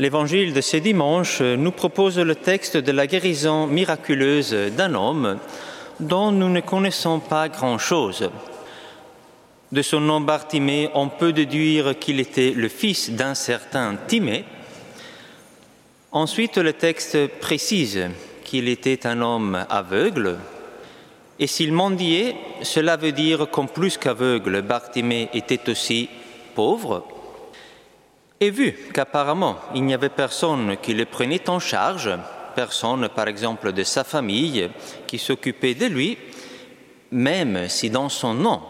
L'évangile de ce dimanche nous propose le texte de la guérison miraculeuse d'un homme dont nous ne connaissons pas grand-chose. De son nom Bartimée, on peut déduire qu'il était le fils d'un certain Timée. Ensuite, le texte précise qu'il était un homme aveugle. Et s'il mendiait, cela veut dire qu'en plus qu'aveugle, Bartimée était aussi pauvre. Et vu qu'apparemment il n'y avait personne qui le prenait en charge, personne par exemple de sa famille qui s'occupait de lui, même si dans son nom,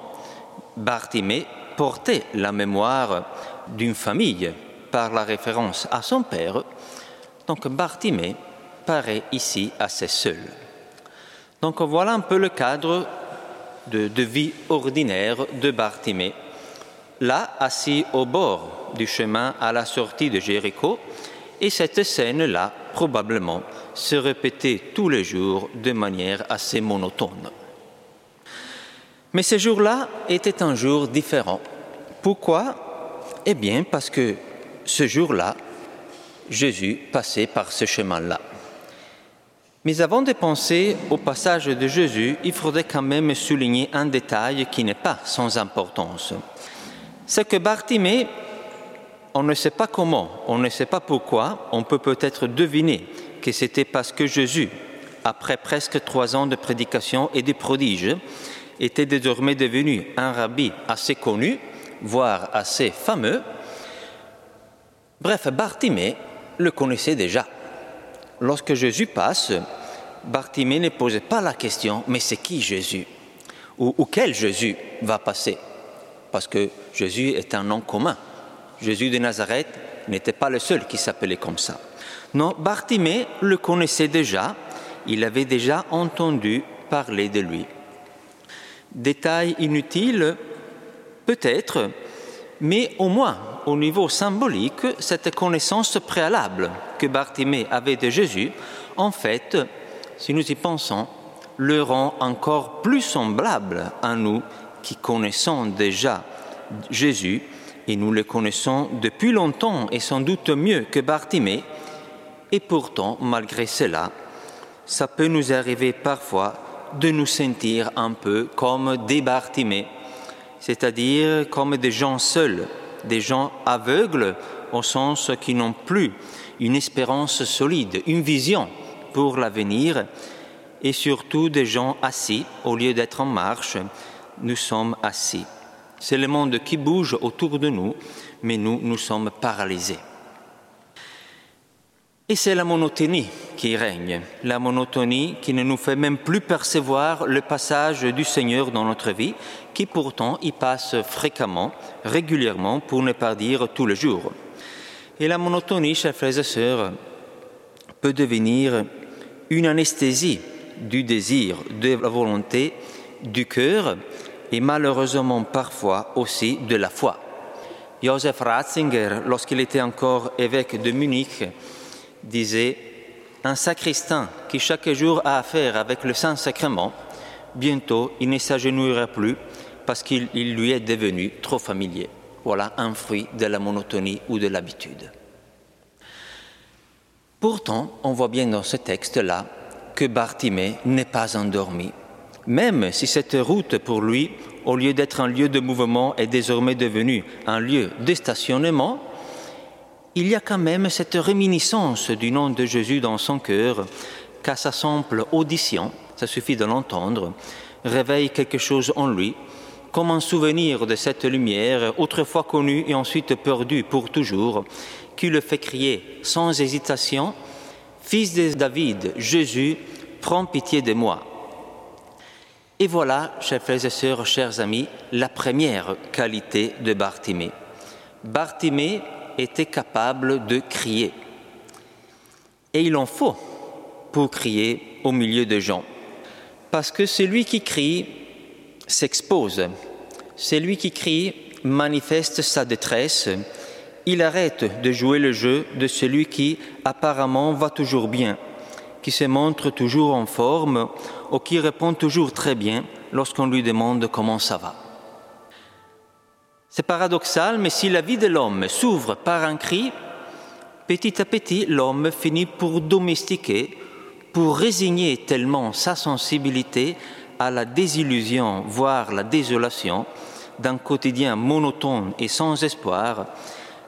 Bartimée portait la mémoire d'une famille par la référence à son père, donc Bartimée paraît ici assez seul. Donc voilà un peu le cadre de, vie ordinaire de Bartimée. Là, assis au bord du chemin à la sortie de Jéricho, et cette scène-là, probablement, se répétait tous les jours de manière assez monotone. Mais ce jour-là était un jour différent. Pourquoi? Eh bien parce que ce jour-là, Jésus passait par ce chemin-là. Mais avant de penser au passage de Jésus, il faudrait quand même souligner un détail qui n'est pas sans importance. C'est que Bartimée, on ne sait pas comment, on ne sait pas pourquoi, on peut peut-être deviner que c'était parce que Jésus, après presque trois ans de prédication et de prodiges, était désormais devenu un rabbi assez connu, voire assez fameux. Bref, Bartimée le connaissait déjà. Lorsque Jésus passe, Bartimée ne posait pas la question, mais c'est qui Jésus? Ou, ou, quel Jésus va passer? Parce que Jésus est un nom commun. Jésus de Nazareth n'était pas le seul qui s'appelait comme ça. Non, Bartimée le connaissait déjà, il avait déjà entendu parler de lui. Détail inutile, peut-être, mais au moins au niveau symbolique, cette connaissance préalable que Bartimée avait de Jésus, en fait, si nous y pensons, le rend encore plus semblable à nous qui connaissons déjà Jésus, et nous le connaissons depuis longtemps et sans doute mieux que Bartimée, et pourtant, malgré cela, ça peut nous arriver parfois de nous sentir un peu comme des Bartimées, c'est-à-dire comme des gens seuls, des gens aveugles au sens qui n'ont plus une espérance solide, une vision pour l'avenir, et surtout des gens assis, au lieu d'être en marche, nous sommes assis. C'est le monde qui bouge autour de nous, mais nous, nous sommes paralysés. Et c'est la monotonie qui règne, la monotonie qui ne nous fait même plus percevoir le passage du Seigneur dans notre vie, qui pourtant y passe fréquemment, régulièrement, pour ne pas dire tous les jours. Et la monotonie, chers frères et sœurs, peut devenir une anesthésie du désir, de la volonté, du cœur, et malheureusement parfois aussi de la foi. Joseph Ratzinger, lorsqu'il était encore évêque de Munich, disait Un sacristain qui chaque jour a affaire avec le Saint-Sacrement, bientôt il ne s'agenouillera plus parce qu'il lui est devenu trop familier. Voilà un fruit de la monotonie ou de l'habitude. Pourtant, on voit bien dans ce texte-là que Bartimée n'est pas endormi, même si cette route pour lui, au lieu d'être un lieu de mouvement, est désormais devenue un lieu de stationnement, il y a quand même cette réminiscence du nom de Jésus dans son cœur, qu'à sa simple audition, ça suffit de l'entendre, réveille quelque chose en lui, comme un souvenir de cette lumière, autrefois connue et ensuite perdue pour toujours, qui le fait crier sans hésitation, Fils de David, Jésus, prends pitié de moi. Et voilà, chers frères et sœurs, chers amis, la première qualité de Bartimée. Bartimée était capable de crier. Et il en faut pour crier au milieu de gens. Parce que celui qui crie s'expose. Celui qui crie manifeste sa détresse. Il arrête de jouer le jeu de celui qui apparemment va toujours bien, qui se montre toujours en forme ou qui répond toujours très bien lorsqu'on lui demande comment ça va. C'est paradoxal, mais si la vie de l'homme s'ouvre par un cri, petit à petit, l'homme finit pour domestiquer, pour résigner tellement sa sensibilité à la désillusion, voire la désolation, d'un quotidien monotone et sans espoir,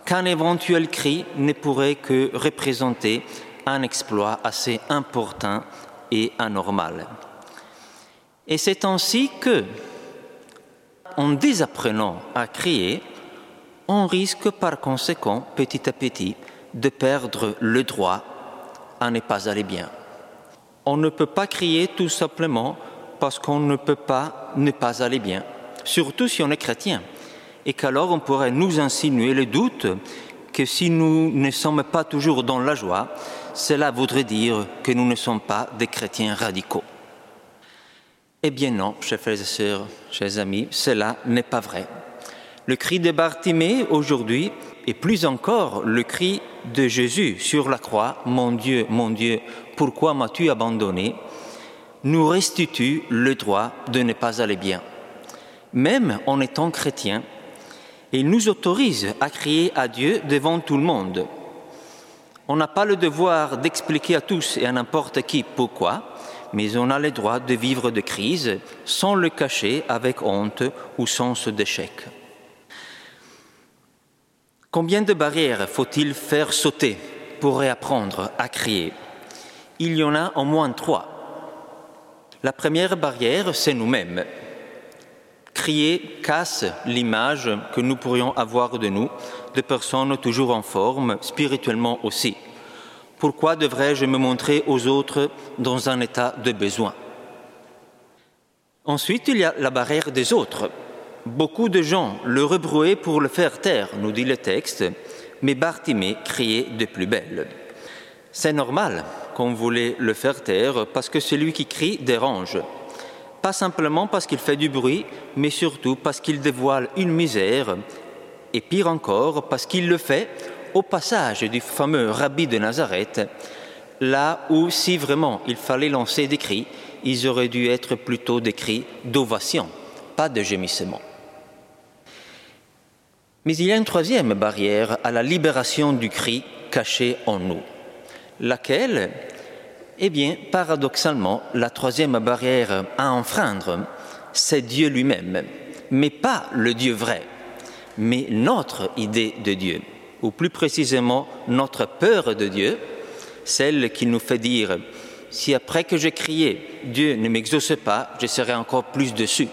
qu'un éventuel cri ne pourrait que représenter un exploit assez important et anormal. Et c'est ainsi que, en désapprenant à crier, on risque par conséquent petit à petit de perdre le droit à ne pas aller bien. On ne peut pas crier tout simplement parce qu'on ne peut pas ne pas aller bien, surtout si on est chrétien, et qu'alors on pourrait nous insinuer le doute que si nous ne sommes pas toujours dans la joie, cela voudrait dire que nous ne sommes pas des chrétiens radicaux. Eh bien non, chers frères et sœurs, chers amis, cela n'est pas vrai. Le cri de Bartimée aujourd'hui, et plus encore le cri de Jésus sur la croix, Mon Dieu, mon Dieu, pourquoi m'as-tu abandonné? nous restitue le droit de ne pas aller bien. Même en étant chrétien, il nous autorise à crier à Dieu devant tout le monde. On n'a pas le devoir d'expliquer à tous et à n'importe qui pourquoi, mais on a le droit de vivre de crise sans le cacher avec honte ou sens d'échec. Combien de barrières faut-il faire sauter pour réapprendre à crier? Il y en a au moins trois. La première barrière, c'est nous-mêmes. Crier casse l'image que nous pourrions avoir de nous, de personnes toujours en forme, spirituellement aussi. Pourquoi devrais-je me montrer aux autres dans un état de besoin? Ensuite, il y a la barrière des autres. Beaucoup de gens le rebrouaient pour le faire taire, nous dit le texte, mais Bartimée criait de plus belle. C'est normal qu'on voulait le faire taire parce que celui qui crie dérange. Pas simplement parce qu'il fait du bruit, mais surtout parce qu'il dévoile une misère, et pire encore, parce qu'il le fait au passage du fameux rabbi de Nazareth, là où si vraiment il fallait lancer des cris, ils auraient dû être plutôt des cris d'ovation, pas de gémissement. Mais il y a une troisième barrière à la libération du cri caché en nous, laquelle, eh bien, paradoxalement, la troisième barrière à enfreindre, c'est Dieu lui-même, mais pas le Dieu vrai, mais notre idée de Dieu, ou plus précisément notre peur de Dieu, celle qui nous fait dire, si après que j'ai crié, Dieu ne m'exauce pas, je serai encore plus dessus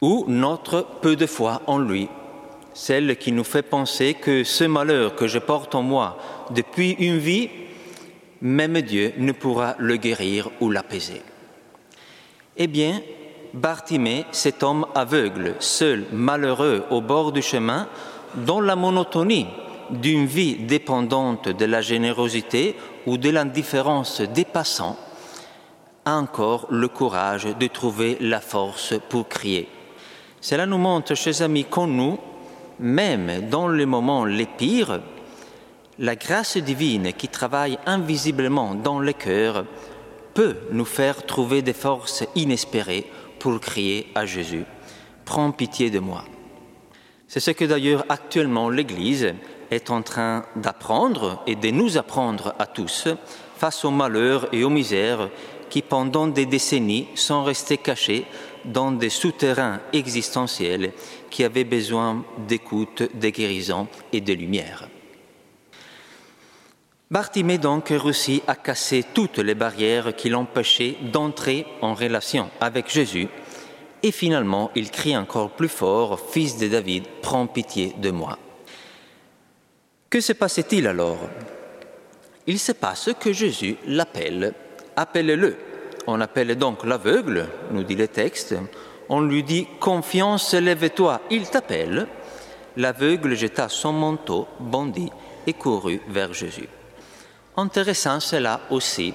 ou notre peu de foi en lui, celle qui nous fait penser que ce malheur que je porte en moi depuis une vie, même Dieu ne pourra le guérir ou l'apaiser. Eh bien, Bartimée, cet homme aveugle, seul, malheureux, au bord du chemin, dans la monotonie d'une vie dépendante de la générosité ou de l'indifférence des passants, a encore le courage de trouver la force pour crier cela nous montre, chers amis, qu'en nous, même dans les moments les pires, la grâce divine qui travaille invisiblement dans le cœur peut nous faire trouver des forces inespérées pour crier à Jésus, Prends pitié de moi. C'est ce que d'ailleurs actuellement l'Église est en train d'apprendre et de nous apprendre à tous face aux malheurs et aux misères qui pendant des décennies sont restés cachés dans des souterrains existentiels qui avaient besoin d'écoute, de guérison et de lumière. Bartimée donc réussit à casser toutes les barrières qui l'empêchaient d'entrer en relation avec Jésus et finalement il crie encore plus fort, Fils de David, prends pitié de moi. Que se passait-il alors? Il se passe que Jésus l'appelle, appelle-le. On appelle donc l'aveugle, nous dit le texte. On lui dit Confiance, lève-toi, il t'appelle. L'aveugle jeta son manteau, bondit et courut vers Jésus. Intéressant cela aussi.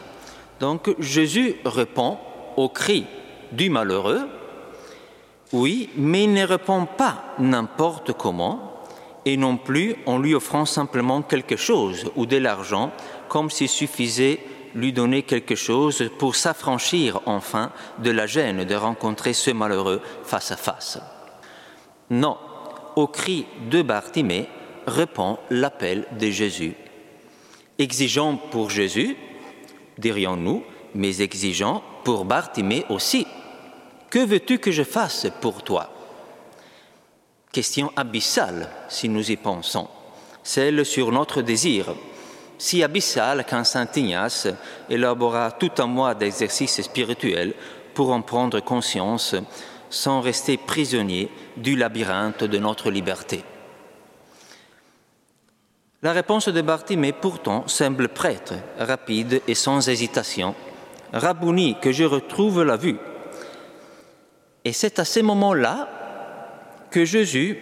Donc Jésus répond au cri du malheureux. Oui, mais il ne répond pas n'importe comment et non plus en lui offrant simplement quelque chose ou de l'argent comme s'il suffisait lui donner quelque chose pour s'affranchir enfin de la gêne de rencontrer ce malheureux face à face. Non, au cri de Bartimée, répond l'appel de Jésus. Exigeant pour Jésus, dirions-nous, mais exigeant pour Bartimée aussi. Que veux-tu que je fasse pour toi? Question abyssale, si nous y pensons, celle sur notre désir, si abyssale qu'un Saint Ignace élabora tout un mois d'exercice spirituel pour en prendre conscience sans rester prisonnier du labyrinthe de notre liberté. La réponse de Bartimée pourtant semble prêtre, rapide et sans hésitation. Rabouni, que je retrouve la vue. Et c'est à ce moment-là que Jésus,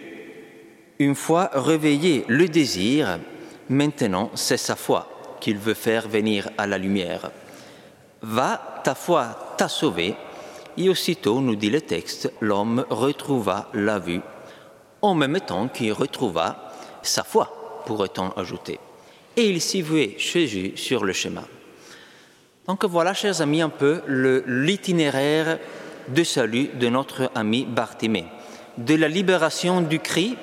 une fois réveillé le désir, maintenant c'est sa foi qu'il veut faire venir à la lumière. Va, ta foi t'a sauvé. Et aussitôt, nous dit le texte, l'homme retrouva la vue, en même temps qu'il retrouva sa foi pourrait-on ajouter. Et il s'y vouait Jésus sur le chemin. Donc voilà, chers amis, un peu l'itinéraire de salut de notre ami Bartimée. De la libération du cri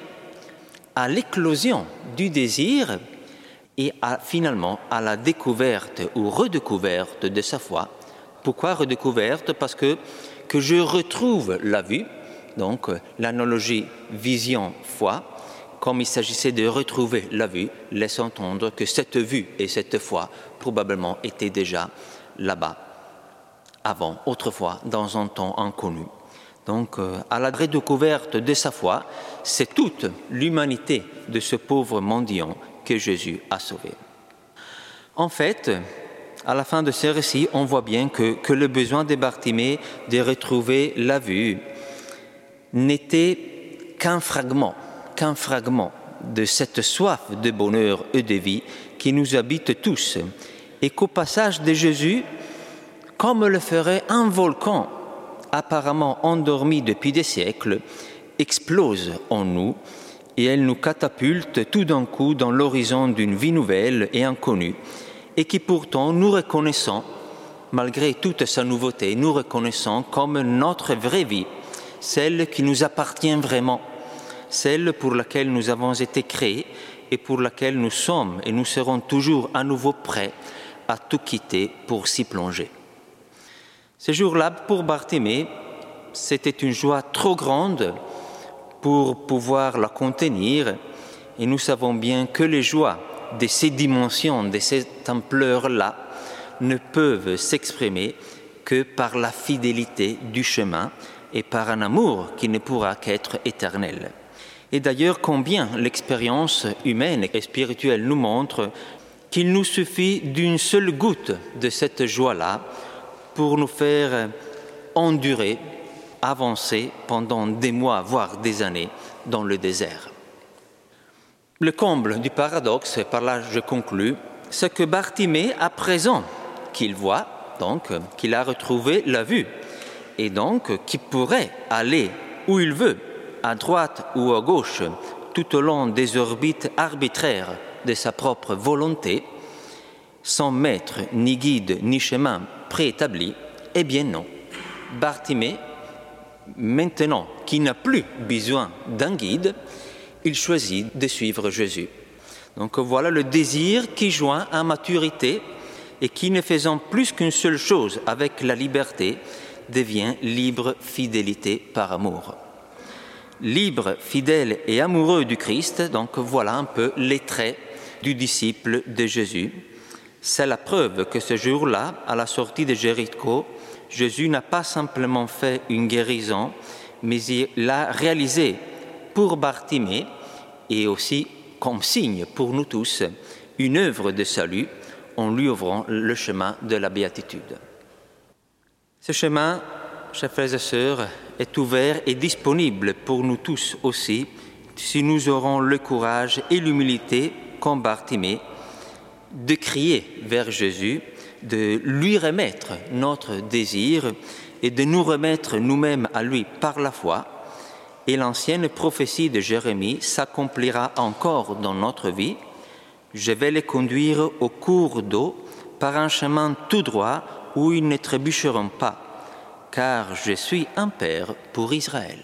à l'éclosion du désir et finalement à la découverte ou redécouverte de sa foi. Pourquoi redécouverte? Parce que, que je retrouve la vue, donc l'analogie vision-foi, comme il s'agissait de retrouver la vue, laisse entendre que cette vue et cette foi probablement étaient déjà là-bas, avant, autrefois, dans un temps inconnu. Donc, euh, à la redécouverte de sa foi, c'est toute l'humanité de ce pauvre mendiant que Jésus a sauvé. En fait, à la fin de ce récit, on voit bien que, que le besoin de Bartimée de retrouver la vue n'était qu'un fragment qu'un fragment de cette soif de bonheur et de vie qui nous habite tous, et qu'au passage de Jésus, comme le ferait un volcan apparemment endormi depuis des siècles, explose en nous et elle nous catapulte tout d'un coup dans l'horizon d'une vie nouvelle et inconnue, et qui pourtant nous reconnaissons, malgré toute sa nouveauté, nous reconnaissons comme notre vraie vie, celle qui nous appartient vraiment celle pour laquelle nous avons été créés et pour laquelle nous sommes et nous serons toujours à nouveau prêts à tout quitter pour s'y plonger. Ce jour-là, pour Bartimée, c'était une joie trop grande pour pouvoir la contenir et nous savons bien que les joies de ces dimensions, de cette ampleur-là, ne peuvent s'exprimer que par la fidélité du chemin et par un amour qui ne pourra qu'être éternel. Et d'ailleurs, combien l'expérience humaine et spirituelle nous montre qu'il nous suffit d'une seule goutte de cette joie-là pour nous faire endurer, avancer pendant des mois, voire des années dans le désert. Le comble du paradoxe, et par là je conclus, c'est que Bartimée, à présent qu'il voit, donc qu'il a retrouvé la vue, et donc qu'il pourrait aller où il veut, à droite ou à gauche, tout au long des orbites arbitraires de sa propre volonté, sans maître, ni guide, ni chemin préétabli, eh bien non. Bartimée, maintenant qu'il n'a plus besoin d'un guide, il choisit de suivre Jésus. Donc voilà le désir qui joint à maturité et qui, ne faisant plus qu'une seule chose avec la liberté, devient libre fidélité par amour libre, fidèle et amoureux du Christ, donc voilà un peu les traits du disciple de Jésus. C'est la preuve que ce jour-là, à la sortie de Jéricho, Jésus n'a pas simplement fait une guérison, mais il l'a réalisé pour Bartimée et aussi comme signe pour nous tous, une œuvre de salut en lui ouvrant le chemin de la béatitude. Ce chemin, chers frères et sœurs, est ouvert et disponible pour nous tous aussi, si nous aurons le courage et l'humilité, comme Bartimée, de crier vers Jésus, de lui remettre notre désir et de nous remettre nous-mêmes à lui par la foi. Et l'ancienne prophétie de Jérémie s'accomplira encore dans notre vie. Je vais les conduire au cours d'eau par un chemin tout droit où ils ne trébucheront pas car je suis un père pour Israël.